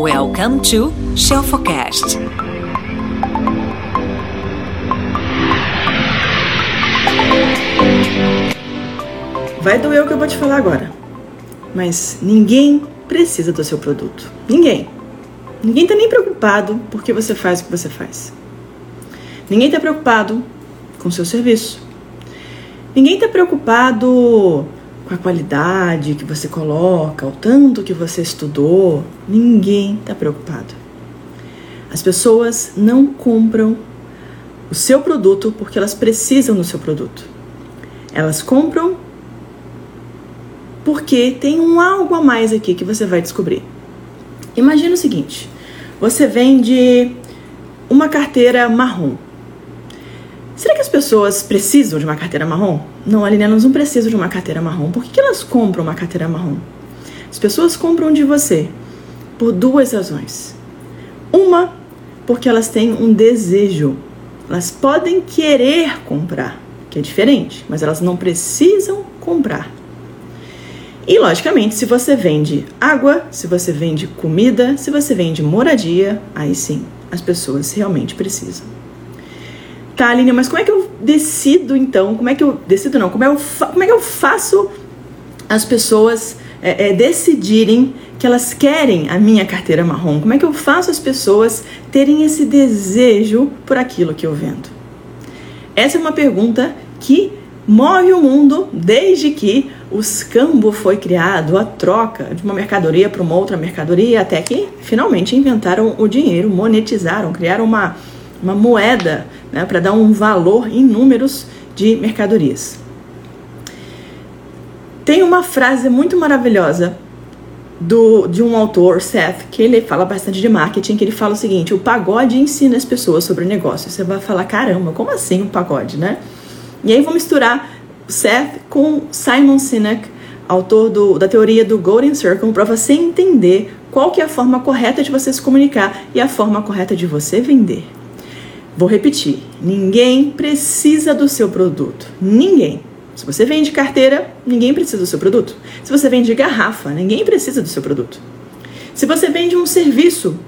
Welcome to Shelfocast. Vai doer o que eu vou te falar agora. Mas ninguém precisa do seu produto. Ninguém. Ninguém está nem preocupado porque você faz o que você faz. Ninguém está preocupado com o seu serviço. Ninguém está preocupado com a qualidade que você coloca, o tanto que você estudou. Ninguém está preocupado. As pessoas não compram o seu produto porque elas precisam do seu produto. Elas compram porque tem um algo a mais aqui que você vai descobrir. Imagina o seguinte: você vende uma carteira marrom. Será que as pessoas precisam de uma carteira marrom? Não, Aline, elas não precisam de uma carteira marrom. Por que elas compram uma carteira marrom? As pessoas compram de você por duas razões. Uma, porque elas têm um desejo. Elas podem querer comprar, que é diferente, mas elas não precisam comprar. E logicamente, se você vende água, se você vende comida, se você vende moradia, aí sim, as pessoas realmente precisam. Tá, Aline, mas como é que eu decido então? Como é que eu decido não? Como é, eu como é que eu faço as pessoas é, é, decidirem que elas querem a minha carteira marrom? Como é que eu faço as pessoas terem esse desejo por aquilo que eu vendo? Essa é uma pergunta que move o mundo desde que o escambo foi criado, a troca de uma mercadoria para uma outra mercadoria, até que finalmente inventaram o dinheiro, monetizaram, criaram uma, uma moeda né, para dar um valor em números de mercadorias. Tem uma frase muito maravilhosa do, de um autor, Seth, que ele fala bastante de marketing, que ele fala o seguinte: o pagode ensina as pessoas sobre o negócio. Você vai falar, caramba, como assim o um pagode, né? E aí vou misturar Seth com Simon Sinek, autor do, da teoria do Golden Circle, para você entender qual que é a forma correta de você se comunicar e a forma correta de você vender. Vou repetir: ninguém precisa do seu produto. Ninguém. Se você vende carteira, ninguém precisa do seu produto. Se você vende garrafa, ninguém precisa do seu produto. Se você vende um serviço,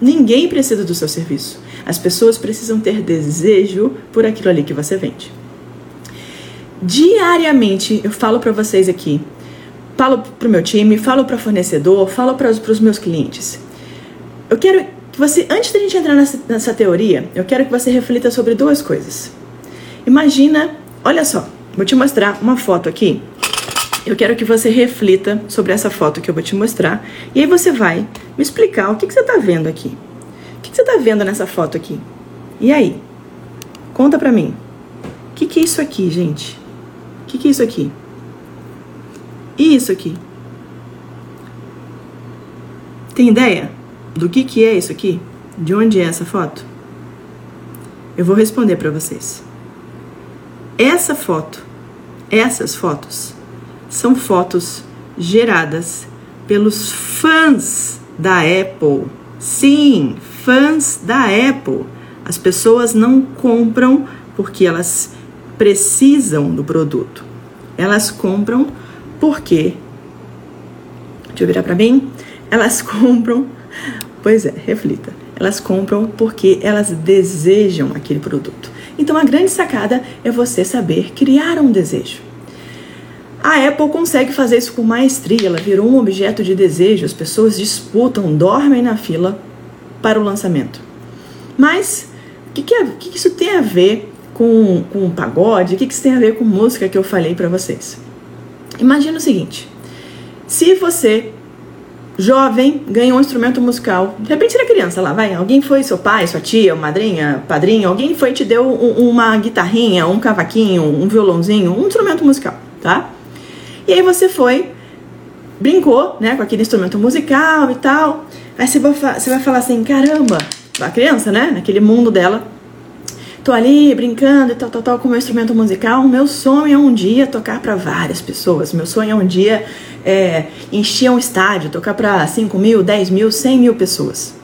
ninguém precisa do seu serviço. As pessoas precisam ter desejo por aquilo ali que você vende diariamente eu falo para vocês aqui, falo para o meu time, falo para fornecedor, falo para os meus clientes. Eu quero que você, antes da gente entrar nessa, nessa teoria, eu quero que você reflita sobre duas coisas. Imagina, olha só, vou te mostrar uma foto aqui. Eu quero que você reflita sobre essa foto que eu vou te mostrar. E aí você vai me explicar o que, que você está vendo aqui. O que, que você está vendo nessa foto aqui? E aí? Conta pra mim. O que, que é isso aqui, gente? que, que é isso aqui? E isso aqui? Tem ideia do que, que é isso aqui? De onde é essa foto? Eu vou responder para vocês. Essa foto, essas fotos, são fotos geradas pelos fãs da Apple. Sim, fãs da Apple. As pessoas não compram porque elas precisam do produto. Elas compram porque. Deixa eu virar para mim. Elas compram. Pois é, reflita. Elas compram porque elas desejam aquele produto. Então a grande sacada é você saber criar um desejo. A Apple consegue fazer isso com maestria, ela virou um objeto de desejo, as pessoas disputam, dormem na fila para o lançamento. Mas o que, que, é, que, que isso tem a ver com, com pagode, o que, que isso tem a ver com música que eu falei para vocês? Imagina o seguinte: se você, jovem, ganha um instrumento musical, de repente era criança lá, vai, alguém foi seu pai, sua tia, madrinha, padrinho, alguém foi e te deu um, uma guitarrinha, um cavaquinho, um violãozinho, um instrumento musical, tá? E aí você foi, brincou, né, com aquele instrumento musical e tal. Aí você vai, você vai falar assim: caramba, a criança, né, naquele mundo dela, tô ali brincando e tal, tal, tal com meu instrumento musical. Meu sonho é um dia tocar para várias pessoas. Meu sonho é um dia é, encher um estádio, tocar para 5 mil, 10 mil, 100 mil pessoas.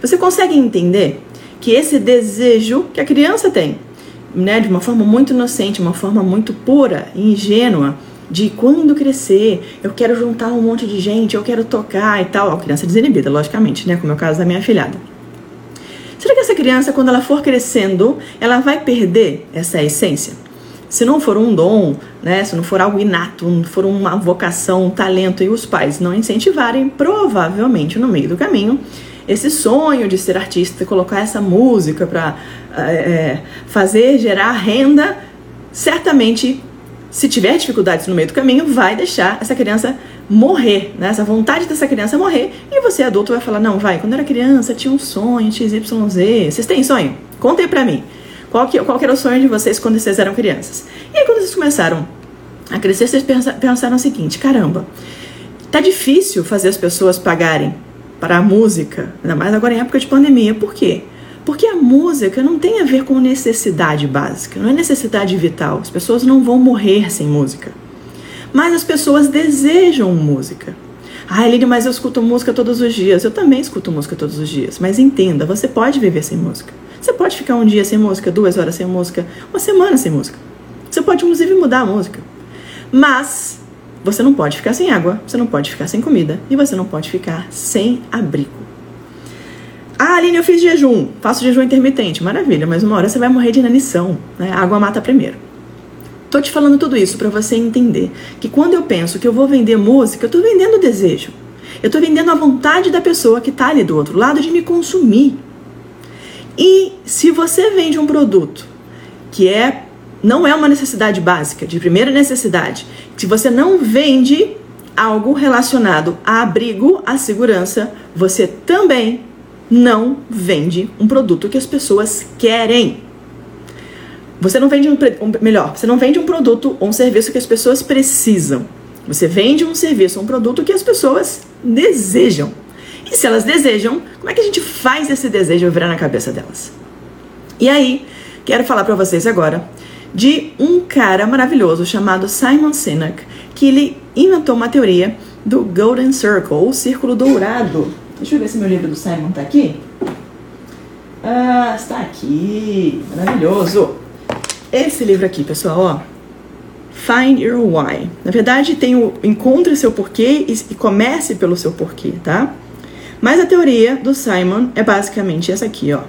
Você consegue entender que esse desejo que a criança tem, né, de uma forma muito inocente, uma forma muito pura e ingênua, de quando crescer, eu quero juntar um monte de gente, eu quero tocar e tal. A criança desinibida, logicamente, né? Como é o caso da minha filhada. Será que essa criança, quando ela for crescendo, ela vai perder essa essência? Se não for um dom, né, se não for algo inato, não for uma vocação, um talento e os pais não incentivarem, provavelmente no meio do caminho, esse sonho de ser artista, colocar essa música para é, eh, eh, fazer gerar renda, certamente se tiver dificuldades no meio do caminho, vai deixar essa criança morrer, né? Essa vontade dessa criança morrer. E você, adulto, vai falar: não, vai, quando era criança tinha um sonho, XYZ. Vocês têm sonho? Contem pra mim. Qual, que, qual que era o sonho de vocês quando vocês eram crianças? E aí, quando vocês começaram a crescer, vocês pensaram o seguinte: caramba, tá difícil fazer as pessoas pagarem para a música, ainda mais agora em época de pandemia. Por quê? Porque a música não tem a ver com necessidade básica, não é necessidade vital. As pessoas não vão morrer sem música. Mas as pessoas desejam música. Ah, Eline, mas eu escuto música todos os dias. Eu também escuto música todos os dias. Mas entenda, você pode viver sem música. Você pode ficar um dia sem música, duas horas sem música, uma semana sem música. Você pode, inclusive, mudar a música. Mas você não pode ficar sem água, você não pode ficar sem comida e você não pode ficar sem abrigo. Ah, Aline, eu fiz jejum, faço jejum intermitente. Maravilha, mas uma hora você vai morrer de inanição. Né? A água mata primeiro. Tô te falando tudo isso para você entender que quando eu penso que eu vou vender música, eu tô vendendo desejo. Eu tô vendendo a vontade da pessoa que tá ali do outro lado de me consumir. E se você vende um produto que é não é uma necessidade básica, de primeira necessidade, se você não vende algo relacionado a abrigo, a segurança, você também não vende um produto que as pessoas querem. Você não vende um, um, melhor, você não vende um produto ou um serviço que as pessoas precisam. Você vende um serviço ou um produto que as pessoas desejam. E se elas desejam, como é que a gente faz esse desejo virar na cabeça delas? E aí, quero falar para vocês agora de um cara maravilhoso chamado Simon Sinek, que ele inventou uma teoria do Golden Circle, o círculo dourado Deixa eu ver se meu livro do Simon tá aqui. Ah, está aqui. Maravilhoso. Esse livro aqui, pessoal, ó. Find Your Why. Na verdade, tem o Encontre seu porquê e comece pelo seu porquê, tá? Mas a teoria do Simon é basicamente essa aqui, ó.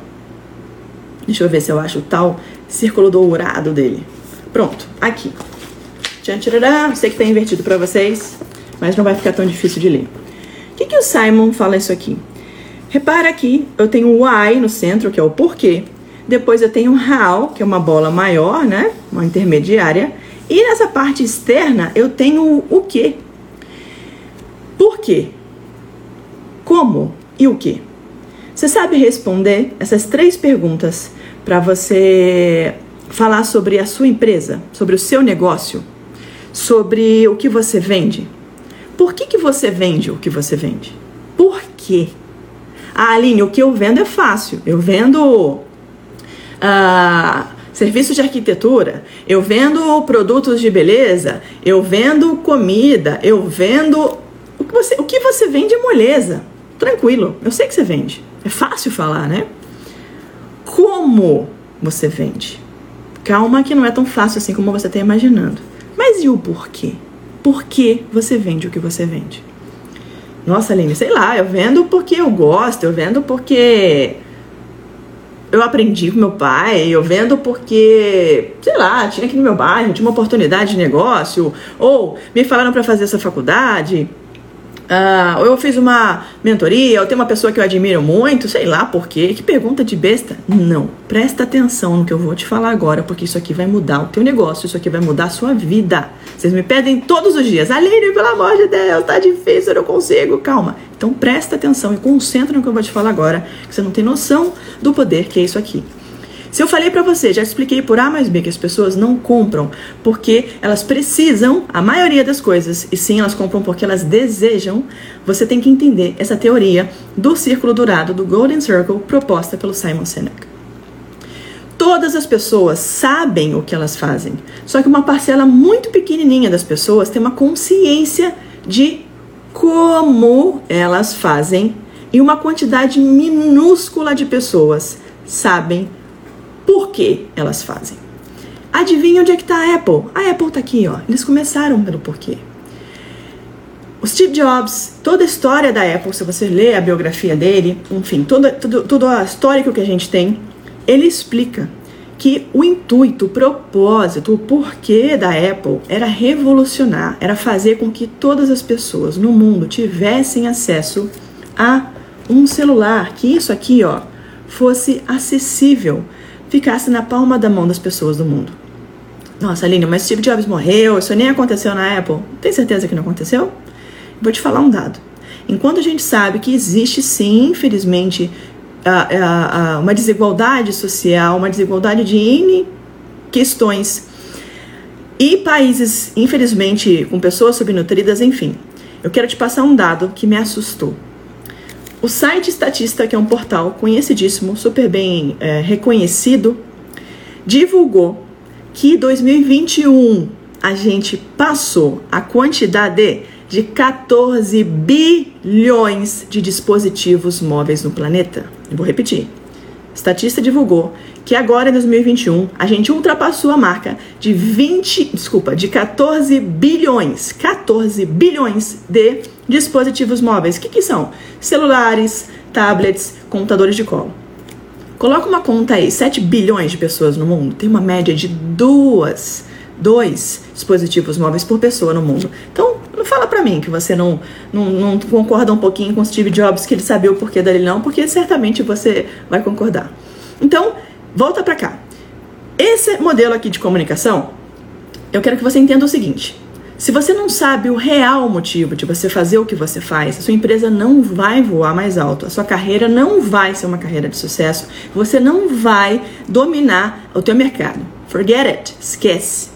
Deixa eu ver se eu acho o tal círculo dourado dele. Pronto, aqui. Tchan, tcharará. Sei que tá invertido para vocês, mas não vai ficar tão difícil de ler. O que, que o Simon fala isso aqui? Repara aqui, eu tenho o why no centro, que é o porquê. Depois eu tenho o how, que é uma bola maior, né? Uma intermediária. E nessa parte externa eu tenho o, o que. Por quê? Como e o que? Você sabe responder essas três perguntas para você falar sobre a sua empresa, sobre o seu negócio, sobre o que você vende? Por que, que você vende o que você vende? Por quê? Ah, Aline, o que eu vendo é fácil. Eu vendo ah, serviços de arquitetura, eu vendo produtos de beleza, eu vendo comida, eu vendo. O que você, o que você vende é moleza. Tranquilo, eu sei que você vende. É fácil falar, né? Como você vende? Calma que não é tão fácil assim como você está imaginando. Mas e o porquê? por que você vende o que você vende. Nossa, Aline, sei lá, eu vendo porque eu gosto, eu vendo porque eu aprendi com meu pai, eu vendo porque, sei lá, tinha aqui no meu bairro, tinha uma oportunidade de negócio, ou me falaram para fazer essa faculdade. Uh, ou eu fiz uma mentoria, ou tem uma pessoa que eu admiro muito, sei lá por quê. Que pergunta de besta? Não. Presta atenção no que eu vou te falar agora, porque isso aqui vai mudar o teu negócio, isso aqui vai mudar a sua vida. Vocês me pedem todos os dias, Aline, pelo amor de Deus, tá difícil, eu não consigo. Calma. Então presta atenção e concentra no que eu vou te falar agora, que você não tem noção do poder que é isso aqui. Se eu falei para você, já expliquei por A mais B que as pessoas não compram porque elas precisam, a maioria das coisas, e sim elas compram porque elas desejam, você tem que entender essa teoria do círculo dourado, do Golden Circle, proposta pelo Simon Sinek. Todas as pessoas sabem o que elas fazem, só que uma parcela muito pequenininha das pessoas tem uma consciência de como elas fazem e uma quantidade minúscula de pessoas sabem por que elas fazem. Adivinha onde é que está a Apple? A Apple está aqui, ó. Eles começaram pelo porquê. O Steve Jobs, toda a história da Apple, se você ler a biografia dele, enfim, toda, todo, todo o histórico que a gente tem, ele explica que o intuito, o propósito, o porquê da Apple era revolucionar, era fazer com que todas as pessoas no mundo tivessem acesso a um celular, que isso aqui, ó, fosse acessível, ficasse na palma da mão das pessoas do mundo. Nossa, Aline, mas Steve Jobs morreu, isso nem aconteceu na Apple. Tem certeza que não aconteceu? Vou te falar um dado. Enquanto a gente sabe que existe sim, infelizmente, uma desigualdade social, uma desigualdade de N questões, e países, infelizmente, com pessoas subnutridas, enfim. Eu quero te passar um dado que me assustou. O site Estatista, que é um portal conhecidíssimo, super bem é, reconhecido, divulgou que 2021 a gente passou a quantidade de 14 bilhões de dispositivos móveis no planeta. Eu vou repetir. Statista divulgou que agora em 2021 a gente ultrapassou a marca de 20, desculpa, de 14 bilhões, 14 bilhões de dispositivos móveis. O que, que são? Celulares, tablets, computadores de colo. Coloca uma conta aí, 7 bilhões de pessoas no mundo, tem uma média de duas, dois dispositivos móveis por pessoa no mundo. Então, não fala para mim que você não, não, não, concorda um pouquinho com Steve Jobs, que ele sabia o porquê dele não, porque certamente você vai concordar. Então, volta para cá. Esse modelo aqui de comunicação, eu quero que você entenda o seguinte. Se você não sabe o real motivo de você fazer o que você faz, a sua empresa não vai voar mais alto, a sua carreira não vai ser uma carreira de sucesso, você não vai dominar o teu mercado. Forget it, esquece.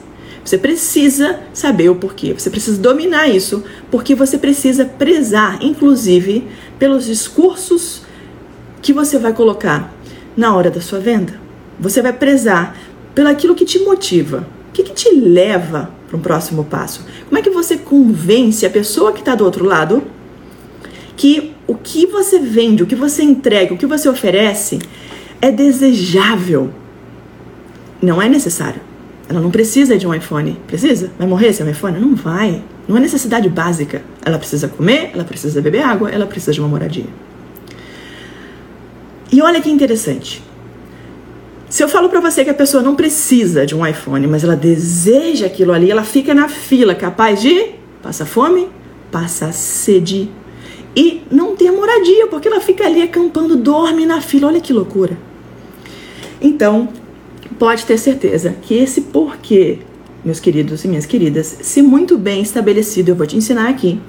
Você precisa saber o porquê, você precisa dominar isso, porque você precisa prezar, inclusive, pelos discursos que você vai colocar na hora da sua venda. Você vai prezar pelo aquilo que te motiva, o que, que te leva para um próximo passo. Como é que você convence a pessoa que está do outro lado que o que você vende, o que você entrega, o que você oferece é desejável, não é necessário. Ela não precisa de um iPhone. Precisa? Vai morrer sem um iPhone? Não vai. Não é necessidade básica. Ela precisa comer, ela precisa beber água, ela precisa de uma moradia. E olha que interessante. Se eu falo para você que a pessoa não precisa de um iPhone, mas ela deseja aquilo ali, ela fica na fila capaz de passar fome, passar sede e não ter moradia, porque ela fica ali acampando, dorme na fila. Olha que loucura. Então, pode ter certeza que esse porquê, meus queridos e minhas queridas, se muito bem estabelecido, eu vou te ensinar aqui,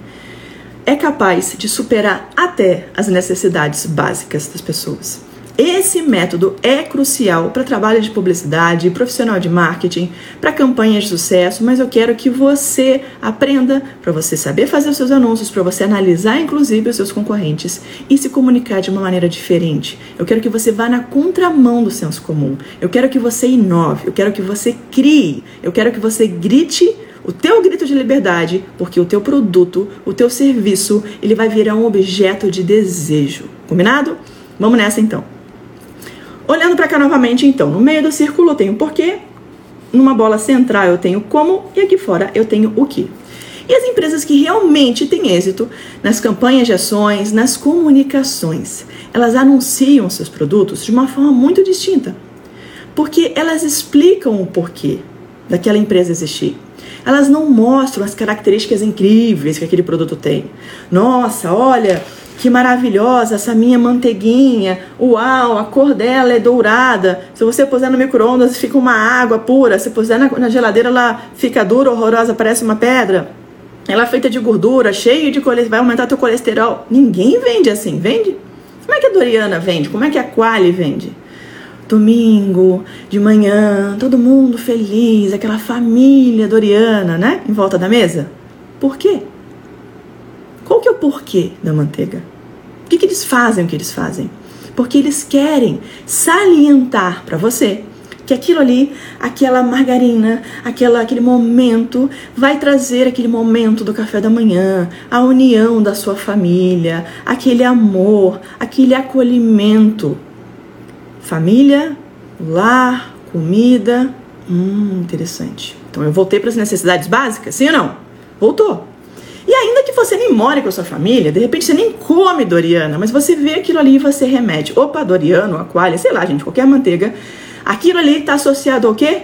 é capaz de superar até as necessidades básicas das pessoas. Esse método é crucial para trabalho de publicidade, profissional de marketing, para campanhas de sucesso, mas eu quero que você aprenda para você saber fazer os seus anúncios, para você analisar inclusive os seus concorrentes e se comunicar de uma maneira diferente. Eu quero que você vá na contramão do senso comum. Eu quero que você inove, eu quero que você crie, eu quero que você grite o teu grito de liberdade, porque o teu produto, o teu serviço, ele vai virar um objeto de desejo. Combinado? Vamos nessa então. Olhando para cá novamente, então, no meio do círculo eu tenho porquê, numa bola central eu tenho como e aqui fora eu tenho o que. E as empresas que realmente têm êxito nas campanhas de ações, nas comunicações, elas anunciam seus produtos de uma forma muito distinta. Porque elas explicam o porquê daquela empresa existir. Elas não mostram as características incríveis que aquele produto tem. Nossa, olha, que maravilhosa essa minha manteiguinha. Uau, a cor dela é dourada. Se você puser no micro-ondas, fica uma água pura. Se puser na, na geladeira, ela fica dura, horrorosa, parece uma pedra. Ela é feita de gordura, cheia de colesterol, vai aumentar teu colesterol. Ninguém vende assim, vende? Como é que a Doriana vende? Como é que a Quali vende? Domingo, de manhã, todo mundo feliz, aquela família Doriana, né? Em volta da mesa. Por quê? Qual que é o porquê da manteiga? Por que, que eles fazem o que eles fazem? Porque eles querem salientar para você que aquilo ali, aquela margarina, aquela, aquele momento, vai trazer aquele momento do café da manhã, a união da sua família, aquele amor, aquele acolhimento. Família, lar, comida, Hum, interessante. Então eu voltei para as necessidades básicas, sim ou não? Voltou. E ainda que você nem more com a sua família, de repente você nem come Doriana, mas você vê aquilo ali e você remete. Opa, Doriano, Aquália, sei lá, gente, qualquer manteiga. Aquilo ali está associado ao quê?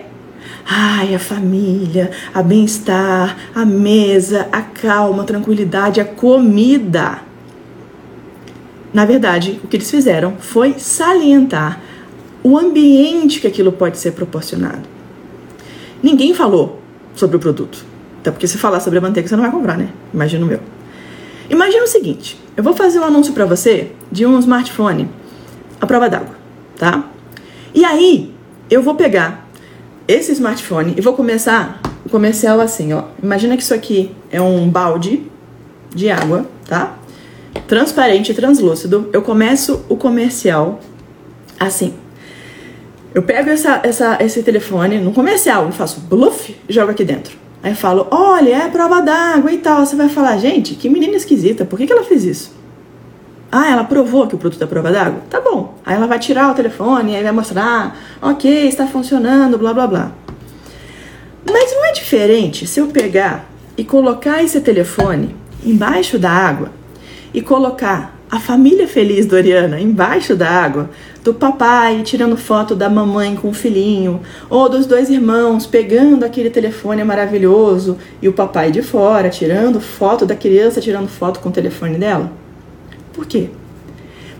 Ai, a família, a bem-estar, a mesa, a calma, a tranquilidade, a comida. Na verdade, o que eles fizeram foi salientar o ambiente que aquilo pode ser proporcionado. Ninguém falou sobre o produto. Até porque se falar sobre a manteiga, você não vai comprar, né? Imagina o meu. Imagina o seguinte: eu vou fazer um anúncio para você de um smartphone à prova d'água, tá? E aí, eu vou pegar esse smartphone e vou começar o comercial assim, ó. Imagina que isso aqui é um balde de água, tá? Transparente translúcido. Eu começo o comercial assim. Eu pego essa, essa, esse telefone no comercial, faço bluff e jogo aqui dentro. Aí eu falo, olha, é prova d'água e tal. Você vai falar, gente, que menina esquisita, por que, que ela fez isso? Ah, ela provou que o produto é prova d'água? Tá bom. Aí ela vai tirar o telefone, aí vai mostrar, ok, está funcionando, blá blá blá. Mas não é diferente se eu pegar e colocar esse telefone embaixo da água e colocar a família feliz Doriana embaixo da água, do papai tirando foto da mamãe com o filhinho, ou dos dois irmãos pegando aquele telefone maravilhoso e o papai de fora tirando foto da criança tirando foto com o telefone dela? Por quê?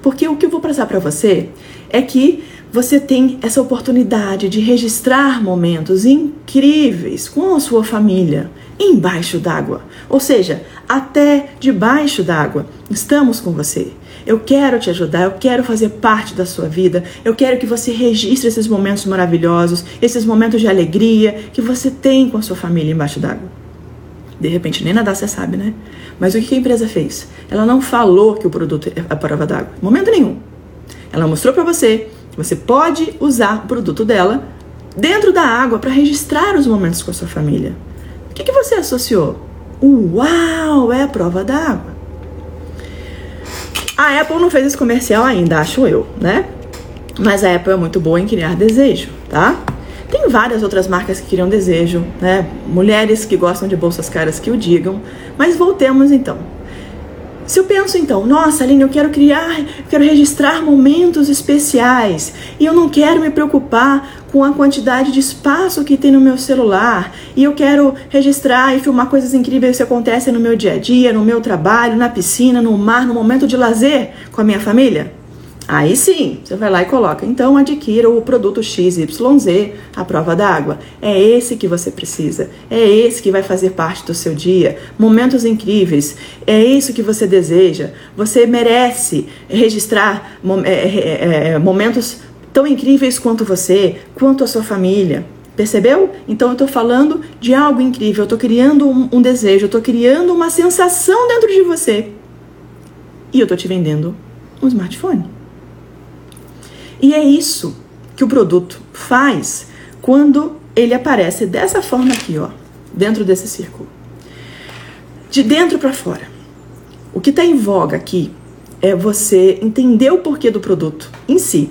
Porque o que eu vou passar para você é que você tem essa oportunidade de registrar momentos incríveis com a sua família embaixo d'água, ou seja, até debaixo d'água. Estamos com você. Eu quero te ajudar, eu quero fazer parte da sua vida, eu quero que você registre esses momentos maravilhosos, esses momentos de alegria que você tem com a sua família embaixo d'água. De repente, nem nadar você sabe, né? Mas o que a empresa fez? Ela não falou que o produto é a prova d'água, momento nenhum. Ela mostrou para você que você pode usar o produto dela dentro da água para registrar os momentos com a sua família. Que, que você associou? Uau, é a prova d'água. A Apple não fez esse comercial ainda, acho eu, né? Mas a Apple é muito boa em criar desejo, tá? Tem várias outras marcas que criam desejo, né? Mulheres que gostam de bolsas caras que o digam. Mas voltemos então. Se eu penso então, nossa, Aline, eu quero criar, quero registrar momentos especiais e eu não quero me preocupar com a quantidade de espaço que tem no meu celular e eu quero registrar e filmar coisas incríveis que acontecem no meu dia a dia, no meu trabalho, na piscina, no mar, no momento de lazer com a minha família. Aí sim, você vai lá e coloca. Então adquira o produto XYZ, a prova d'água. É esse que você precisa. É esse que vai fazer parte do seu dia. Momentos incríveis. É isso que você deseja. Você merece registrar é, é, é, momentos tão incríveis quanto você, quanto a sua família. Percebeu? Então eu estou falando de algo incrível. Eu estou criando um, um desejo. Eu estou criando uma sensação dentro de você. E eu estou te vendendo um smartphone. E é isso que o produto faz quando ele aparece dessa forma aqui, ó, dentro desse círculo. De dentro para fora. O que está em voga aqui é você entender o porquê do produto em si.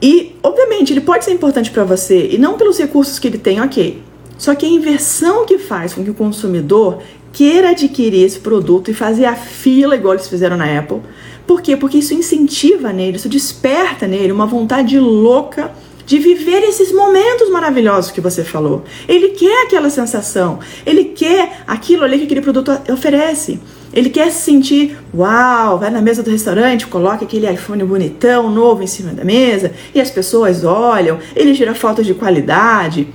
E, obviamente, ele pode ser importante para você e não pelos recursos que ele tem, ok. Só que a inversão que faz com que o consumidor queira adquirir esse produto e fazer a fila, igual eles fizeram na Apple, por quê? Porque isso incentiva nele, isso desperta nele uma vontade louca de viver esses momentos maravilhosos que você falou. Ele quer aquela sensação, ele quer aquilo ali que aquele produto oferece. Ele quer se sentir, uau, vai na mesa do restaurante, coloca aquele iPhone bonitão, novo em cima da mesa, e as pessoas olham, ele tira fotos de qualidade.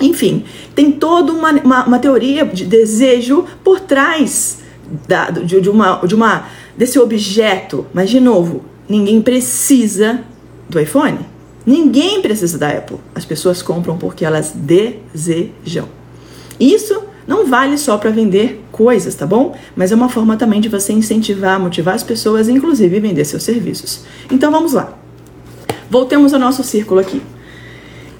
Enfim, tem toda uma, uma, uma teoria de desejo por trás da, de, de, uma, de uma desse objeto. Mas, de novo, ninguém precisa do iPhone. Ninguém precisa da Apple. As pessoas compram porque elas desejam. Isso não vale só para vender coisas, tá bom? Mas é uma forma também de você incentivar, motivar as pessoas, inclusive vender seus serviços. Então vamos lá. Voltemos ao nosso círculo aqui.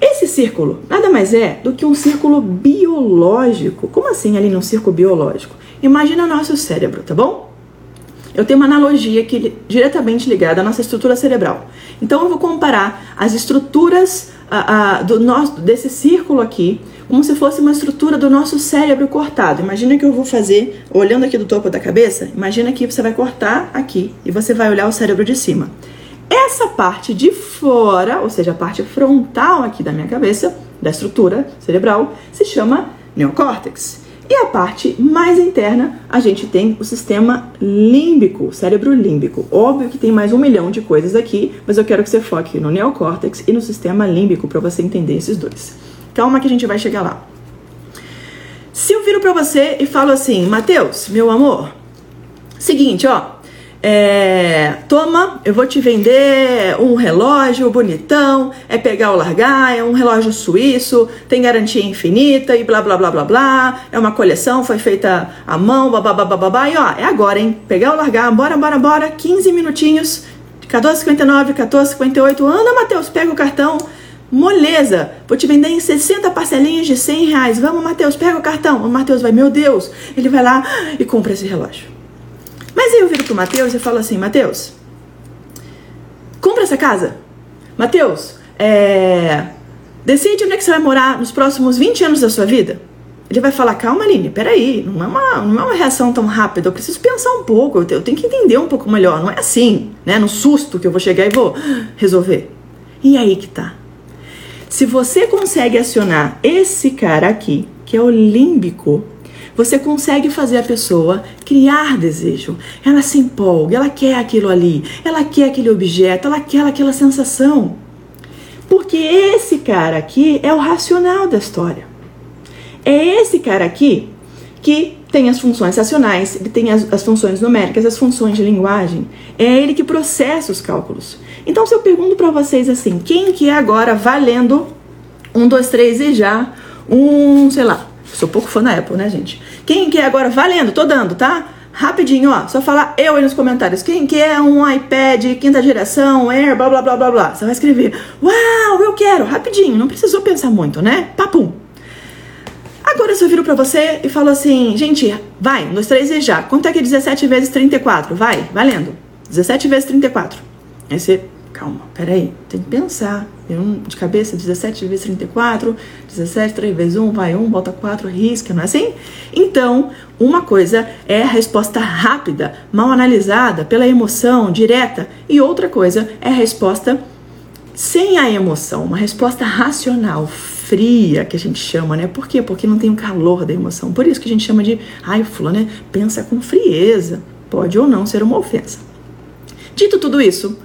Esse círculo nada mais é do que um círculo biológico. Como assim ali num círculo biológico? Imagina nosso cérebro, tá bom? Eu tenho uma analogia que diretamente ligada à nossa estrutura cerebral. Então eu vou comparar as estruturas a, a, do nosso, desse círculo aqui, como se fosse uma estrutura do nosso cérebro cortado. Imagina que eu vou fazer, olhando aqui do topo da cabeça, imagina que você vai cortar aqui e você vai olhar o cérebro de cima. Essa parte de fora, ou seja, a parte frontal aqui da minha cabeça, da estrutura cerebral, se chama neocórtex. E a parte mais interna, a gente tem o sistema límbico, cérebro límbico. Óbvio que tem mais um milhão de coisas aqui, mas eu quero que você foque no neocórtex e no sistema límbico para você entender esses dois. Calma que a gente vai chegar lá. Se eu viro para você e falo assim, Mateus, meu amor, seguinte, ó, é, toma, eu vou te vender um relógio bonitão, é pegar ou largar, é um relógio suíço, tem garantia infinita e blá blá blá blá blá, é uma coleção, foi feita à mão, babá babá e ó, é agora, hein? Pegar ou largar, bora, bora, bora, 15 minutinhos, 14,59, 14,58, anda, Matheus, pega o cartão, moleza, vou te vender em 60 parcelinhas de 100 reais, vamos, Matheus, pega o cartão, o Matheus vai, meu Deus, ele vai lá e compra esse relógio. Mas aí eu viro pro Matheus e falo assim: Matheus, compra essa casa. Matheus, é, decide onde é que você vai morar nos próximos 20 anos da sua vida. Ele vai falar: calma, Aline, peraí, não é, uma, não é uma reação tão rápida, eu preciso pensar um pouco, eu tenho que entender um pouco melhor. Não é assim, né? No susto que eu vou chegar e vou resolver. E aí que tá. Se você consegue acionar esse cara aqui, que é o límbico, você consegue fazer a pessoa criar desejo. Ela se empolga, ela quer aquilo ali, ela quer aquele objeto, ela quer aquela sensação. Porque esse cara aqui é o racional da história. É esse cara aqui que tem as funções racionais, ele tem as, as, funções numéricas, as funções de linguagem. É ele que processa os cálculos. Então, se eu pergunto para vocês assim, quem que é agora valendo um, dois, três e já um, sei lá, Sou pouco fã da Apple, né, gente? Quem quer agora? Valendo, tô dando, tá? Rapidinho, ó. Só falar eu aí nos comentários. Quem quer um iPad quinta geração, Air, blá blá blá blá blá. Você vai escrever. Uau, eu quero. Rapidinho. Não precisou pensar muito, né? Papum. Agora eu viro pra você e falo assim, gente, vai, nos três e já. Quanto é que é 17 vezes 34? Vai, valendo. 17 vezes 34. Aí você calma, peraí, tem que pensar. Eu, de cabeça, 17 vezes 34, 17, 3 vezes 1, vai 1, volta 4, risca, não é assim? Então, uma coisa é a resposta rápida, mal analisada, pela emoção, direta, e outra coisa é a resposta sem a emoção, uma resposta racional, fria, que a gente chama, né? Por quê? Porque não tem o calor da emoção. Por isso que a gente chama de, ai, fulano, né? Pensa com frieza. Pode ou não ser uma ofensa. Dito tudo isso,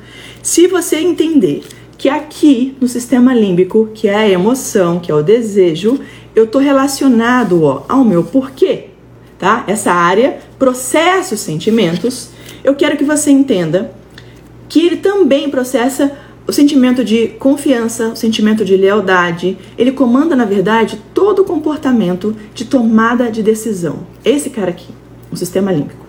se você entender que aqui no sistema límbico, que é a emoção, que é o desejo, eu estou relacionado ó, ao meu porquê, tá? Essa área processa os sentimentos. Eu quero que você entenda que ele também processa o sentimento de confiança, o sentimento de lealdade. Ele comanda, na verdade, todo o comportamento de tomada de decisão. Esse cara aqui, o sistema límbico.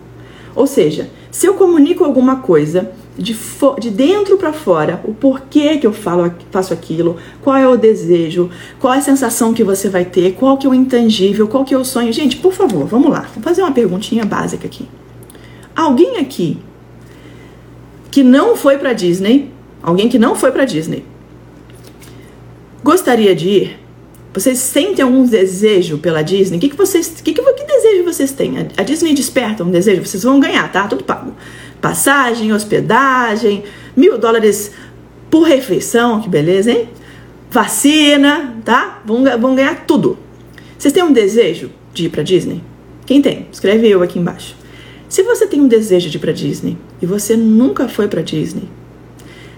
Ou seja, se eu comunico alguma coisa de, de dentro para fora, o porquê que eu falo, faço aquilo, qual é o desejo, qual é a sensação que você vai ter, qual que é o intangível, qual que é o sonho. Gente, por favor, vamos lá. Vou fazer uma perguntinha básica aqui. Alguém aqui que não foi para Disney, alguém que não foi para Disney, gostaria de ir? Vocês sentem algum desejo pela Disney? Que, que vocês, que, que, que desejo vocês têm? A Disney desperta um desejo? Vocês vão ganhar, tá? Tudo pago passagem, hospedagem, mil dólares por refeição, que beleza, hein? Vacina, tá? Vão, vão ganhar tudo. Vocês têm um desejo de ir para Disney? Quem tem? Escreve eu aqui embaixo. Se você tem um desejo de ir para Disney e você nunca foi para Disney,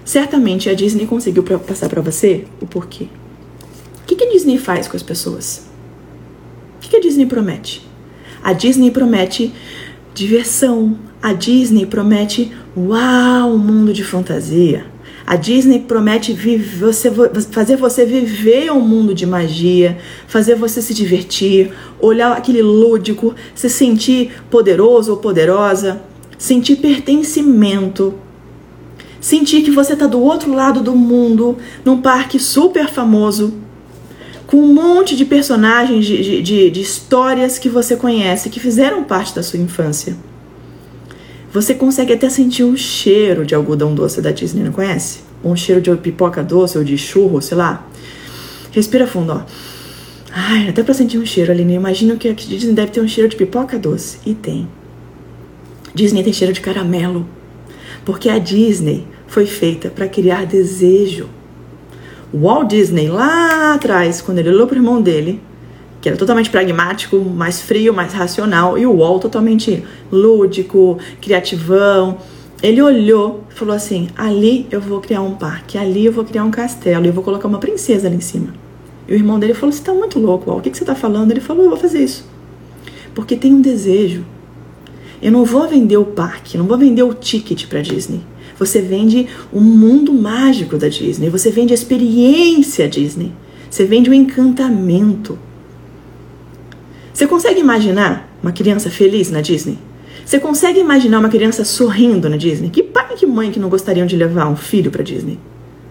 certamente a Disney conseguiu passar para você o porquê. O que, que a Disney faz com as pessoas? O que, que a Disney promete? A Disney promete diversão, a Disney promete, uau, um mundo de fantasia. A Disney promete você, fazer você viver um mundo de magia, fazer você se divertir, olhar aquele lúdico, se sentir poderoso ou poderosa, sentir pertencimento, sentir que você está do outro lado do mundo, num parque super famoso, com um monte de personagens, de, de, de histórias que você conhece, que fizeram parte da sua infância. Você consegue até sentir o cheiro de algodão doce da Disney, não conhece? um cheiro de pipoca doce ou de churro, sei lá. Respira fundo, ó. Ai, até pra sentir um cheiro, Aline. Imagino que a Disney deve ter um cheiro de pipoca doce. E tem. Disney tem cheiro de caramelo. Porque a Disney foi feita para criar desejo. O Walt Disney, lá atrás, quando ele olhou pro irmão dele, que era totalmente pragmático, mais frio, mais racional, e o Walt totalmente lúdico, criativão. Ele olhou e falou assim: ali eu vou criar um parque, ali eu vou criar um castelo, eu vou colocar uma princesa ali em cima. E o irmão dele falou: Você está muito louco, Walt, o que, que você está falando? Ele falou: Eu vou fazer isso. Porque tem um desejo. Eu não vou vender o parque, não vou vender o ticket para Disney. Você vende o mundo mágico da Disney, você vende a experiência Disney, você vende o encantamento. Você consegue imaginar uma criança feliz na Disney? Você consegue imaginar uma criança sorrindo na Disney? Que pai e que mãe que não gostariam de levar um filho para Disney?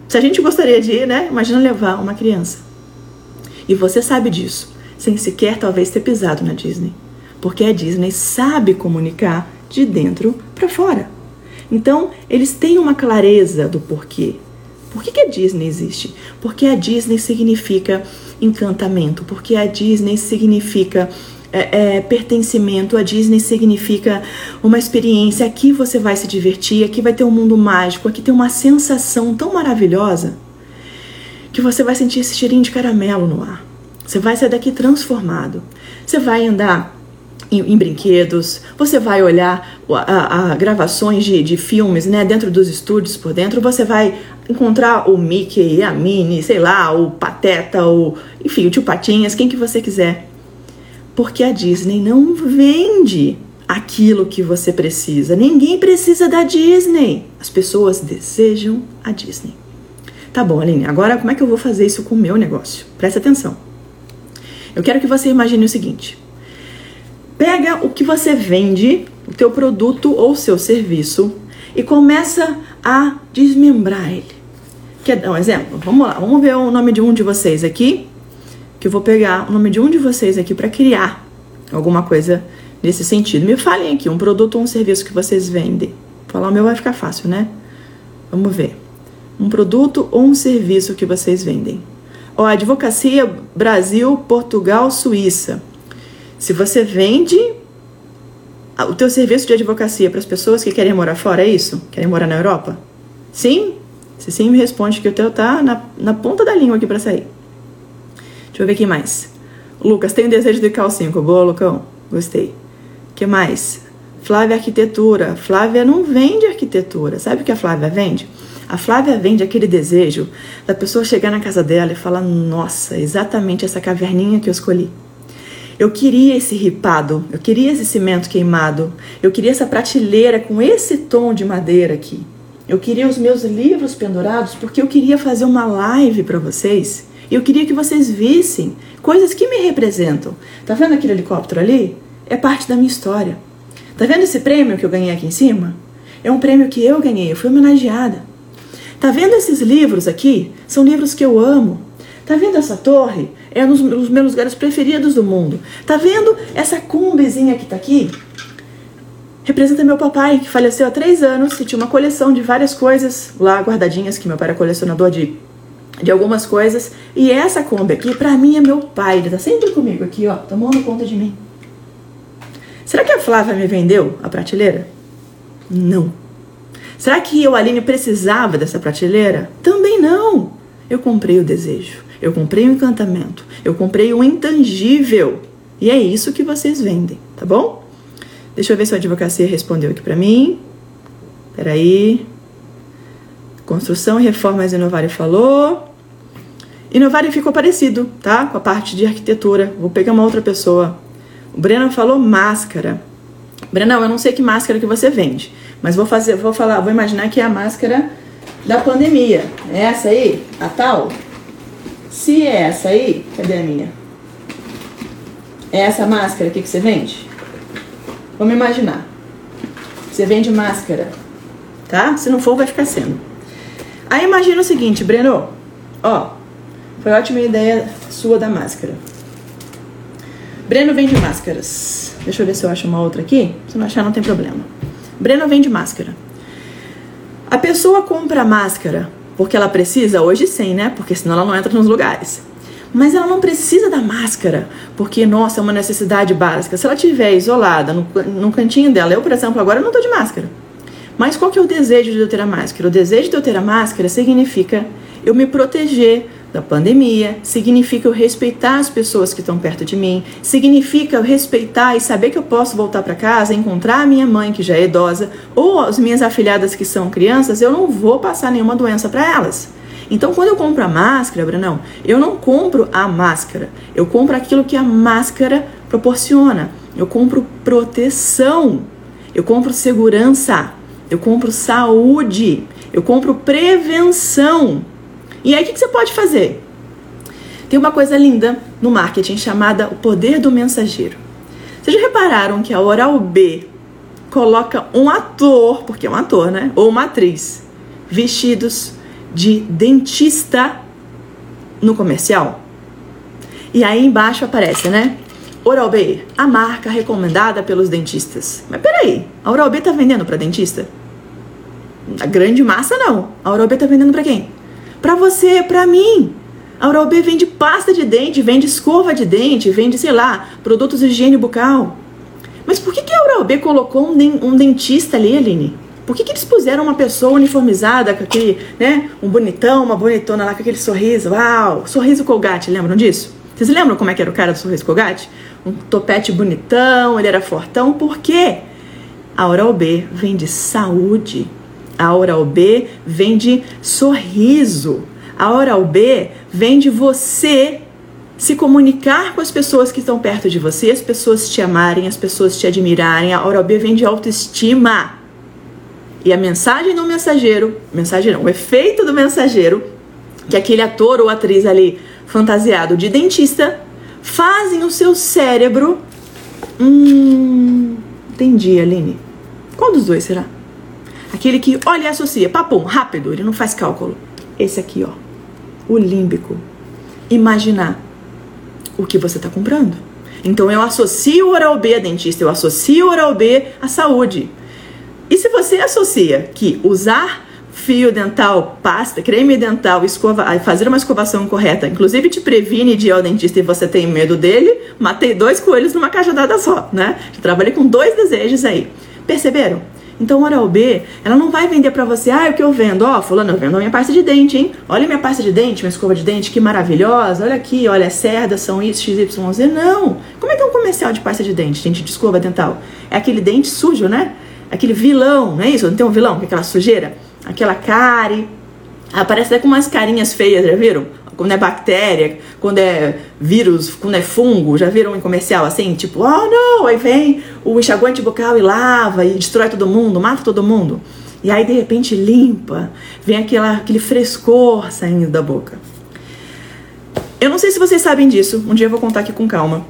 Se a gente gostaria de ir, né? Imagina levar uma criança. E você sabe disso, sem sequer talvez ter pisado na Disney. Porque a Disney sabe comunicar de dentro para fora. Então, eles têm uma clareza do porquê. Por que, que a Disney existe? Porque a Disney significa encantamento, porque a Disney significa é, é, pertencimento, a Disney significa uma experiência. Aqui você vai se divertir, aqui vai ter um mundo mágico, aqui tem uma sensação tão maravilhosa que você vai sentir esse cheirinho de caramelo no ar. Você vai sair daqui transformado. Você vai andar em, em brinquedos, você vai olhar a, a, a gravações de, de, filmes né, dentro dos estúdios por dentro, você vai encontrar o Mickey, a Minnie, sei lá, o Pateta, o, enfim, o Tio Patinhas, quem que você quiser. Porque a Disney não vende aquilo que você precisa. Ninguém precisa da Disney. As pessoas desejam a Disney. Tá bom, Aline, agora como é que eu vou fazer isso com o meu negócio? Presta atenção. Eu quero que você imagine o seguinte: pega o que você vende, o teu produto ou seu serviço, e começa a desmembrar ele. Quer dar um exemplo? Vamos lá, vamos ver o nome de um de vocês aqui, que eu vou pegar o nome de um de vocês aqui para criar alguma coisa nesse sentido. Me falem aqui um produto ou um serviço que vocês vendem. Falar o meu vai ficar fácil, né? Vamos ver um produto ou um serviço que vocês vendem. Ó, advocacia Brasil, Portugal, Suíça. Se você vende o teu serviço de advocacia para as pessoas que querem morar fora, é isso? Querem morar na Europa? Sim? Se sim, me responde que o teu tá na, na ponta da língua aqui para sair. Deixa eu ver aqui mais. Lucas, tem desejo de cal 5. Boa, Lucão. Gostei. que mais? Flávia Arquitetura. Flávia não vende arquitetura. Sabe o que a Flávia vende? A Flávia vende aquele desejo da pessoa chegar na casa dela e falar: Nossa, exatamente essa caverninha que eu escolhi. Eu queria esse ripado, eu queria esse cimento queimado, eu queria essa prateleira com esse tom de madeira aqui. Eu queria os meus livros pendurados porque eu queria fazer uma live para vocês. Eu queria que vocês vissem coisas que me representam. Tá vendo aquele helicóptero ali? É parte da minha história. Tá vendo esse prêmio que eu ganhei aqui em cima? É um prêmio que eu ganhei, eu fui homenageada. Tá vendo esses livros aqui? São livros que eu amo. Tá vendo essa torre? É um dos meus lugares preferidos do mundo. Tá vendo essa cumbezinha que tá aqui? Representa meu papai, que faleceu há três anos e tinha uma coleção de várias coisas lá guardadinhas, que meu pai era colecionador de, de algumas coisas. E essa Kombi aqui, pra mim, é meu pai. Ele tá sempre comigo aqui, ó, tomando conta de mim. Será que a Flávia me vendeu a prateleira? Não. Será que eu, Aline, precisava dessa prateleira? Também não. Eu comprei o desejo, eu comprei o encantamento, eu comprei o intangível. E é isso que vocês vendem, tá bom? Deixa eu ver se a advocacia respondeu aqui para mim. Peraí. Construção e reformas Inovari falou. Inovari ficou parecido, tá? Com a parte de arquitetura. Vou pegar uma outra pessoa. O Breno falou máscara. Brenão, eu não sei que máscara que você vende. Mas vou fazer, vou falar, vou imaginar que é a máscara da pandemia. É essa aí? A tal? Se é essa aí, cadê a minha? É essa máscara aqui que você vende? Vamos imaginar. Você vende máscara, tá? Se não for, vai ficar sendo. Aí imagina o seguinte, Breno. Ó, foi ótima ideia sua da máscara. Breno vende máscaras. Deixa eu ver se eu acho uma outra aqui. Se não achar, não tem problema. Breno vende máscara. A pessoa compra a máscara Porque ela precisa? Hoje sim, né? Porque senão ela não entra nos lugares. Mas ela não precisa da máscara, porque, nossa, é uma necessidade básica. Se ela estiver isolada no, no cantinho dela, eu, por exemplo, agora não estou de máscara. Mas qual que é o desejo de eu ter a máscara? O desejo de eu ter a máscara significa eu me proteger da pandemia, significa eu respeitar as pessoas que estão perto de mim, significa eu respeitar e saber que eu posso voltar para casa, encontrar a minha mãe que já é idosa ou as minhas afilhadas que são crianças, eu não vou passar nenhuma doença para elas. Então, quando eu compro a máscara, Brunão, eu não compro a máscara, eu compro aquilo que a máscara proporciona. Eu compro proteção, eu compro segurança, eu compro saúde, eu compro prevenção. E aí o que, você pode fazer? Tem uma coisa linda no marketing chamada o poder do mensageiro. Vocês já repararam que a Oral B coloca um ator, porque é um ator, né? Ou uma atriz, vestidos de dentista no comercial? E aí embaixo aparece, né? Oral B, a marca recomendada pelos dentistas. Mas peraí, a Oral B tá vendendo para dentista? A grande massa não. A Oral B tá vendendo para quem? Para você, para mim. A Oral B vende pasta de dente, vende escova de dente, vende, sei lá, produtos de higiene bucal. Mas por que, que a Oral B colocou um, dentista ali, Aline? Por que, que eles puseram uma pessoa uniformizada com aquele, né, um bonitão, uma bonitona lá com aquele sorriso? Uau! Sorriso Colgate, lembram disso? Vocês lembram como é que era o cara do sorriso Colgate? Um topete bonitão, ele era fortão. Por quê? A Oral B vende saúde, a Oral B vem de sorriso. A Oral B vem de você se comunicar com as pessoas que estão perto de você, as pessoas te amarem, as pessoas te admirarem. A Oral B vem de autoestima. E a mensagem do mensageiro, mensagem não, o efeito do mensageiro, que aquele ator ou atriz ali fantasiado de dentista, fazem o seu cérebro. Hum, entendi, Aline. Qual dos dois será? Aquele que olha e associa, papum, rápido, ele não faz cálculo. Esse aqui, ó, o límbico. Imaginar o que você está comprando. Então eu associo o oral B a dentista, eu associo o oral B à saúde. E se você associa que usar fio dental, pasta, creme dental, escova, fazer uma escovação correta, inclusive te previne de ir ao dentista e você tem medo dele, matei dois coelhos numa cajadada só, né? trabalhei com dois desejos aí. Perceberam? Então, Oral B, ela não vai vender para você, ah, é o que eu vendo? Ó, oh, fulano, eu vendo a minha pasta de dente, hein? Olha minha pasta de dente, minha escova de dente, que maravilhosa. Olha aqui, olha, cerdas são isso, XYZ. Não! Como é que é um comercial de pasta de dente, dente de escova dental? É aquele dente sujo, né? Aquele vilão, não é isso? Não tem um vilão, aquela sujeira? Aquela cárie. Aparece até com umas carinhas feias, já viram? Quando é bactéria, quando é vírus, quando é fungo, já viram em comercial assim, tipo, oh não, aí vem o enxaguante bucal e lava e destrói todo mundo, mata todo mundo. E aí de repente limpa, vem aquela, aquele frescor saindo da boca. Eu não sei se vocês sabem disso, um dia eu vou contar aqui com calma.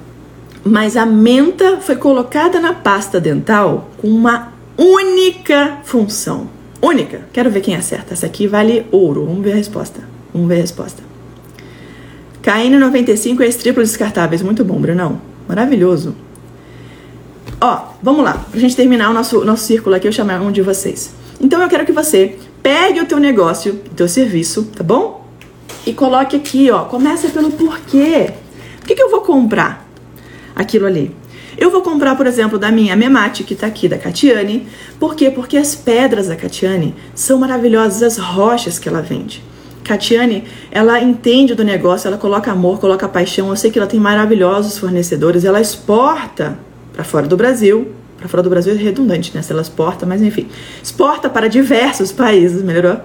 Mas a menta foi colocada na pasta dental com uma única função. Única. Quero ver quem acerta. Essa aqui vale ouro. Vamos ver a resposta. Vamos ver a resposta. KN95 é triplos descartáveis. Muito bom, Brunão. Maravilhoso. Ó, vamos lá. Pra gente terminar o nosso, nosso círculo aqui, eu chamar um de vocês. Então eu quero que você pegue o teu negócio, o teu serviço, tá bom? E coloque aqui, ó. Começa pelo porquê. Por que, que eu vou comprar aquilo ali? Eu vou comprar, por exemplo, da minha Memate, que tá aqui, da Catiane. Por quê? Porque as pedras da Catiane são maravilhosas, as rochas que ela vende. Catiane, ela entende do negócio, ela coloca amor, coloca paixão. Eu sei que ela tem maravilhosos fornecedores, ela exporta para fora do Brasil. Para fora do Brasil é redundante, né? Se ela exporta, mas enfim, exporta para diversos países, melhorou?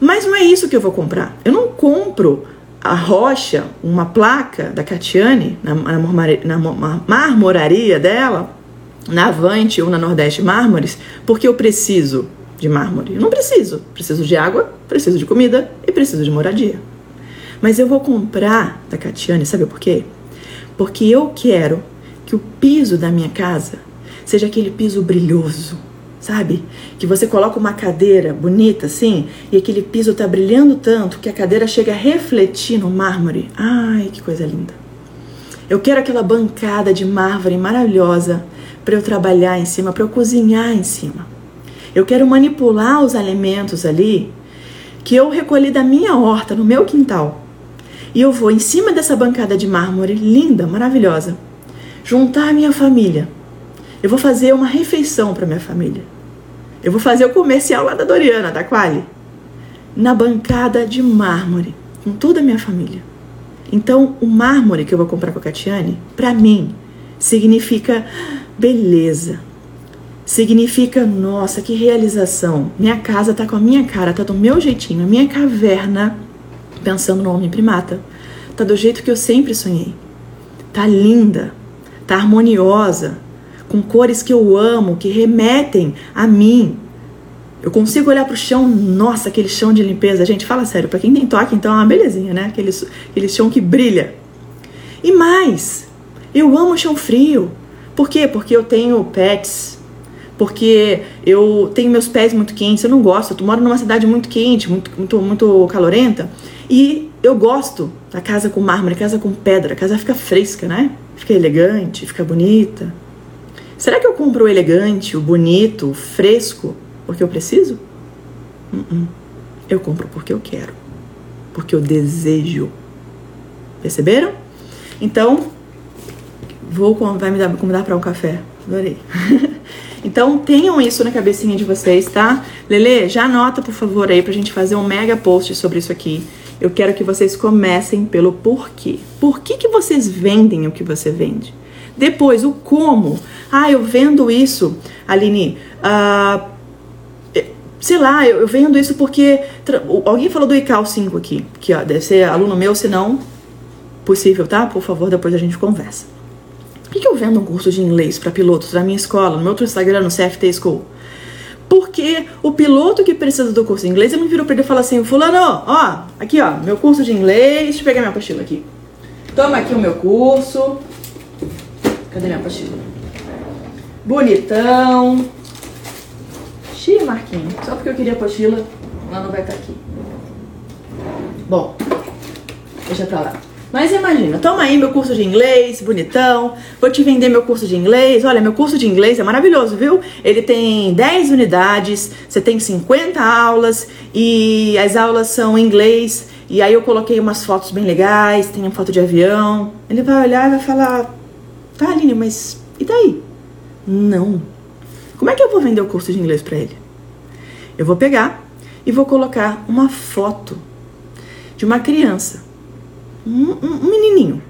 Mas não é isso que eu vou comprar. Eu não compro a rocha, uma placa da Catiane, na, na, na marmoraria dela, na Avante ou na Nordeste Mármores, porque eu preciso de mármore. Eu não preciso. Preciso de água, preciso de comida e preciso de moradia. Mas eu vou comprar da Catiane, sabe por quê? Porque eu quero que o piso da minha casa seja aquele piso brilhoso, sabe? Que você coloca uma cadeira bonita assim e aquele piso tá brilhando tanto que a cadeira chega a refletir no mármore. Ai, que coisa linda. Eu quero aquela bancada de mármore maravilhosa para eu trabalhar em cima, para eu cozinhar em cima. Eu quero manipular os alimentos ali que eu recolhi da minha horta, no meu quintal. E eu vou em cima dessa bancada de mármore linda, maravilhosa, juntar a minha família. Eu vou fazer uma refeição para minha família. Eu vou fazer o comercial lá da Doriana, da Quali, na bancada de mármore, com toda a minha família. Então, o mármore que eu vou comprar com a Catiane, para mim, significa beleza. Significa, nossa, que realização. Minha casa tá com a minha cara, tá do meu jeitinho, a minha caverna, pensando no homem primata, tá do jeito que eu sempre sonhei. Tá linda, tá harmoniosa, com cores que eu amo, que remetem a mim. Eu consigo olhar pro chão, nossa, aquele chão de limpeza. Gente, fala sério, para quem tem toque, então é uma belezinha, né? Aquele, aquele chão que brilha. E mais, eu amo chão frio. Por quê? Porque eu tenho pets. Porque eu tenho meus pés muito quentes, eu não gosto. Eu moro numa cidade muito quente, muito, muito, muito calorenta. E eu gosto da casa com mármore, casa com pedra. A casa fica fresca, né? Fica elegante, fica bonita. Será que eu compro o elegante, o bonito, o fresco, porque eu preciso? Uh -uh. Eu compro porque eu quero, porque eu desejo. Perceberam? Então, vou vai me dar convidar para um café. Adorei. então, tenham isso na cabecinha de vocês, tá? Lele, já anota, por favor, aí pra gente fazer um mega post sobre isso aqui. Eu quero que vocês comecem pelo porquê. Por que, que vocês vendem o que você vende? Depois, o como. Ah, eu vendo isso, Aline. Ah, sei lá, eu, vendo isso porque. Alguém falou do ICAO 5 aqui, que ó, deve ser aluno meu, se não possível, tá? Por favor, depois a gente conversa. Por que, que eu vendo um curso de inglês para pilotos na minha escola, no meu outro Instagram, no CFT School? Porque o piloto que precisa do curso de inglês, ele me virou pra ele e assim: Fulano, ó, aqui ó, meu curso de inglês, deixa eu pegar minha apostila aqui. Toma aqui o meu curso. Cadê minha apostila? Bonitão. Xii, Marquinhos. Só porque eu queria apostila, ela não vai estar aqui. Bom, deixa pra lá. Mas imagina, toma aí meu curso de inglês, bonitão. Vou te vender meu curso de inglês. Olha, meu curso de inglês é maravilhoso, viu? Ele tem 10 unidades, você tem 50 aulas e as aulas são em inglês. E aí eu coloquei umas fotos bem legais, tem uma foto de avião. Ele vai olhar e vai falar: "Tá, Aline, mas e daí?" Não. Como é que eu vou vender o curso de inglês para ele? Eu vou pegar e vou colocar uma foto de uma criança um, um menininho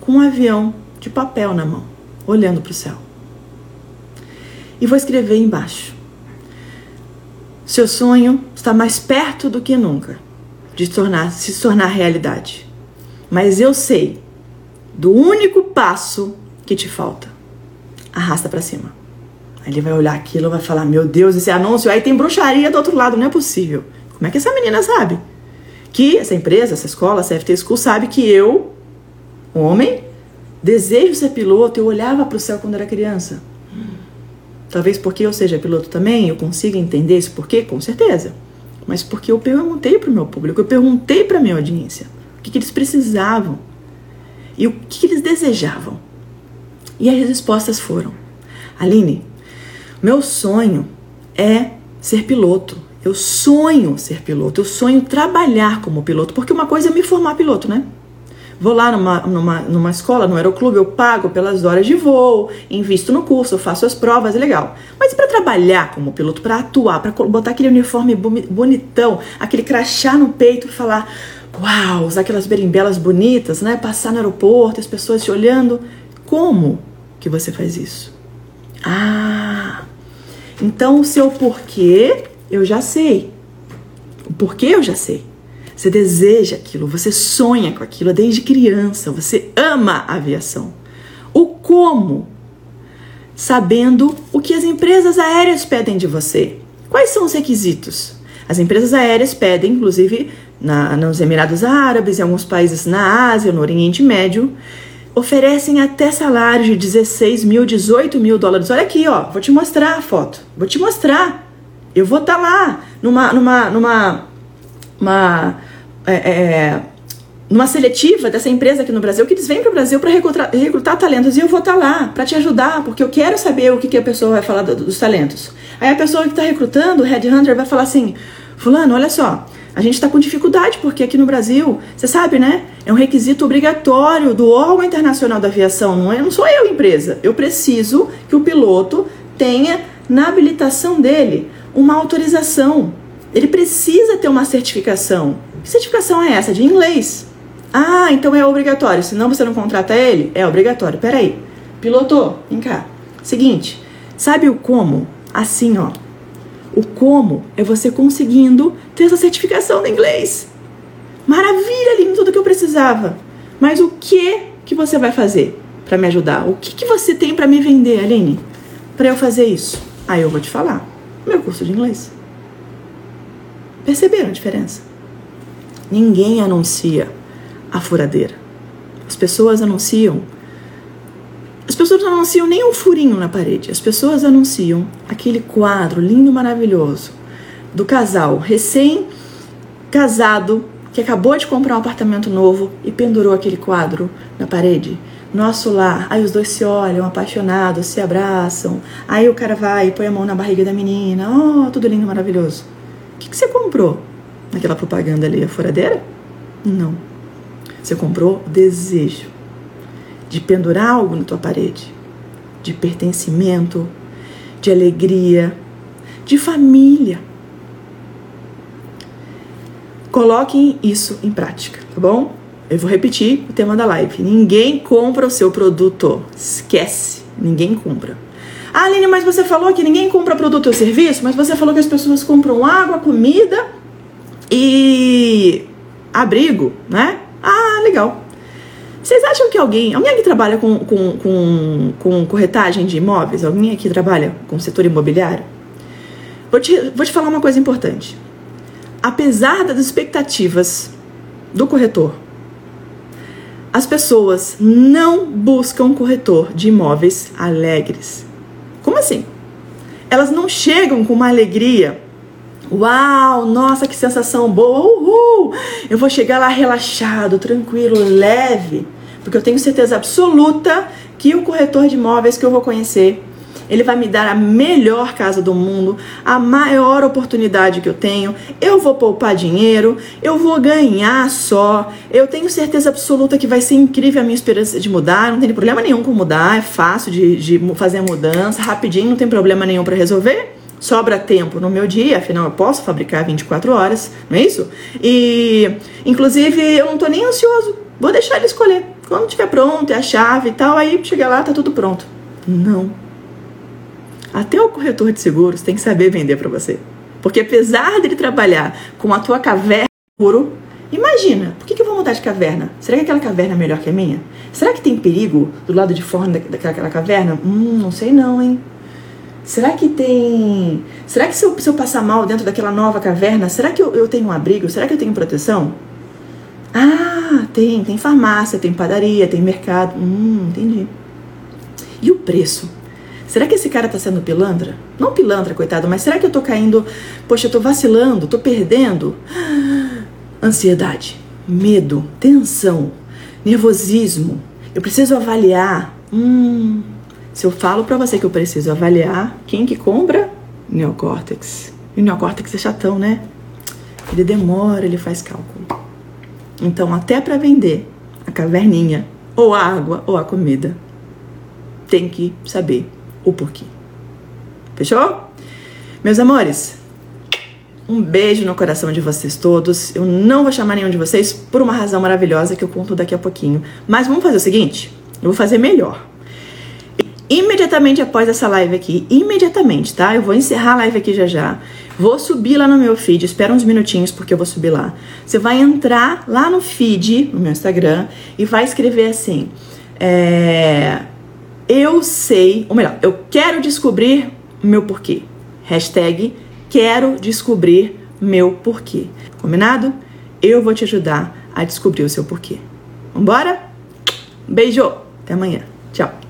com um avião de papel na mão, olhando para o céu. E vou escrever embaixo: Seu sonho está mais perto do que nunca de tornar, se tornar realidade. Mas eu sei do único passo que te falta. Arrasta para cima. Aí ele vai olhar aquilo vai falar: Meu Deus, esse anúncio aí tem bruxaria do outro lado, não é possível. Como é que essa menina sabe? Que essa empresa, essa escola, a CFT School, sabe que eu, homem, desejo ser piloto. Eu olhava para o céu quando era criança. Talvez porque eu seja piloto também, eu consiga entender esse porquê, com certeza. Mas porque eu perguntei para o meu público, eu perguntei para a minha audiência o que, que eles precisavam e o que, que eles desejavam. E as respostas foram: Aline, meu sonho é ser piloto. Eu sonho ser piloto, eu sonho trabalhar como piloto, porque uma coisa é me formar piloto, né? Vou lá numa, numa, numa escola, no aeroclube, eu pago pelas horas de voo, invisto no curso, faço as provas, é legal. Mas para trabalhar como piloto, para atuar, para botar aquele uniforme bonitão, aquele crachá no peito e falar, uau, usar aquelas berimbelas bonitas, né? Passar no aeroporto, as pessoas te olhando. Como que você faz isso? Ah, então o seu porquê eu já sei. O porquê eu já sei. Você deseja aquilo, você sonha com aquilo desde criança, você ama a aviação. O como? Sabendo o que as empresas aéreas pedem de você. Quais são os requisitos? As empresas aéreas pedem, inclusive na, nos Emirados Árabes, em alguns países na Ásia, no Oriente Médio, oferecem até salários de 16 mil, 18 mil dólares. Olha aqui, ó, vou te mostrar a foto. Vou te mostrar. Eu vou estar tá lá numa, numa, numa, uma, é, é, numa seletiva dessa empresa aqui no Brasil, que eles vêm para o Brasil para recrutar, recrutar, talentos e eu vou estar tá lá para te ajudar, porque eu quero saber o que, que a pessoa vai falar do, dos talentos. Aí a pessoa que está recrutando, o headhunter, vai falar assim: Fulano, olha só, A gente está com dificuldade porque aqui no Brasil, você sabe, né? É um requisito obrigatório do órgão internacional da aviação. Não, é, não sou eu, empresa. Eu preciso que o piloto tenha na habilitação dele uma autorização. Ele precisa ter uma certificação. Que certificação é essa? De inglês. Ah, então é obrigatório. Senão você não contrata ele? É obrigatório. Peraí. Piloto, vem cá. Seguinte, sabe o como? Assim, ó. O como é você conseguindo ter essa certificação de inglês. Maravilha, lindo, tudo que eu precisava. Mas o que que você vai fazer para me ajudar? O que que você tem para me vender, Aline? Para eu fazer isso? Aí eu vou te falar. Meu curso de inglês. Perceberam a diferença? Ninguém anuncia a furadeira. As pessoas anunciam as pessoas não anunciam nem um furinho na parede, as pessoas anunciam aquele quadro lindo, maravilhoso do casal recém-casado que acabou de comprar um apartamento novo e pendurou aquele quadro na parede. Nosso lar. Aí os dois se olham, apaixonados, se abraçam. Aí o cara vai e põe a mão na barriga da menina. Oh, tudo lindo, maravilhoso. O que, que você comprou naquela propaganda ali? A furadeira? Não. Você comprou desejo de pendurar algo na tua parede, de pertencimento, de alegria, de família. Coloquem isso em prática, tá bom? Eu vou repetir o tema da live. Ninguém compra o seu produto. Esquece. Ninguém compra. Ah, Aline, mas você falou que ninguém compra produto ou serviço, mas você falou que as pessoas compram água, comida e abrigo, né? Ah, legal. Vocês acham que alguém, alguém aqui trabalha com, com, com, com corretagem de imóveis? Alguém aqui trabalha com setor imobiliário? Vou te, vou te falar uma coisa importante. Apesar das expectativas do corretor, as pessoas não buscam corretor de imóveis alegres. Como assim? Elas não chegam com uma alegria. Uau, nossa, que sensação boa! Uhul! Eu vou chegar lá relaxado, tranquilo, leve porque eu tenho certeza absoluta que o corretor de imóveis que eu vou conhecer, ele vai me dar a melhor casa do mundo, a maior oportunidade que eu tenho. Eu vou poupar dinheiro, eu vou ganhar só. Eu tenho certeza absoluta que vai ser incrível a minha esperança de mudar. Não tem problema nenhum com mudar, é fácil de, de fazer a mudança, rapidinho, não tem problema nenhum para resolver sobra tempo no meu dia, afinal eu posso fabricar 24 horas, não é isso? E inclusive eu não tô nem ansioso, vou deixar ele escolher. Quando tiver pronto, é a chave e tal, aí chega lá, tá tudo pronto. Não. Até o corretor de seguros tem que saber vender para você. Porque apesar dele trabalhar com a tua caverna puro, imagina, por que, que eu vou mudar de caverna? Será que aquela caverna é melhor que a minha? Será que tem perigo do lado de fora daquela caverna? Hum, não sei não, hein? Será que tem. Será que se eu, se eu passar mal dentro daquela nova caverna, será que eu, eu tenho um abrigo? Será que eu tenho proteção? Ah, tem, tem farmácia, tem padaria, tem mercado. Hum, entendi. E o preço? Será que esse cara tá sendo pilantra? Não pilantra, coitado, mas será que eu tô caindo? Poxa, eu tô vacilando, tô perdendo? Ansiedade, medo, tensão, nervosismo. Eu preciso avaliar. Hum, se eu falo para você que eu preciso avaliar, quem que compra? Neocórtex. E o neocórtex é chatão, né? Ele demora, ele faz cálculo. Então, até para vender a caverninha, ou a água, ou a comida, tem que saber o porquê. Fechou? Meus amores, um beijo no coração de vocês todos. Eu não vou chamar nenhum de vocês por uma razão maravilhosa que eu conto daqui a pouquinho. Mas vamos fazer o seguinte: eu vou fazer melhor. Imediatamente após essa live aqui, imediatamente, tá? Eu vou encerrar a live aqui já já. Vou subir lá no meu feed, espera uns minutinhos porque eu vou subir lá. Você vai entrar lá no feed, no meu Instagram, e vai escrever assim: é, Eu sei, ou melhor, eu quero descobrir meu porquê. Hashtag quero descobrir meu porquê. Combinado? Eu vou te ajudar a descobrir o seu porquê. Vambora? Beijo! Até amanhã. Tchau!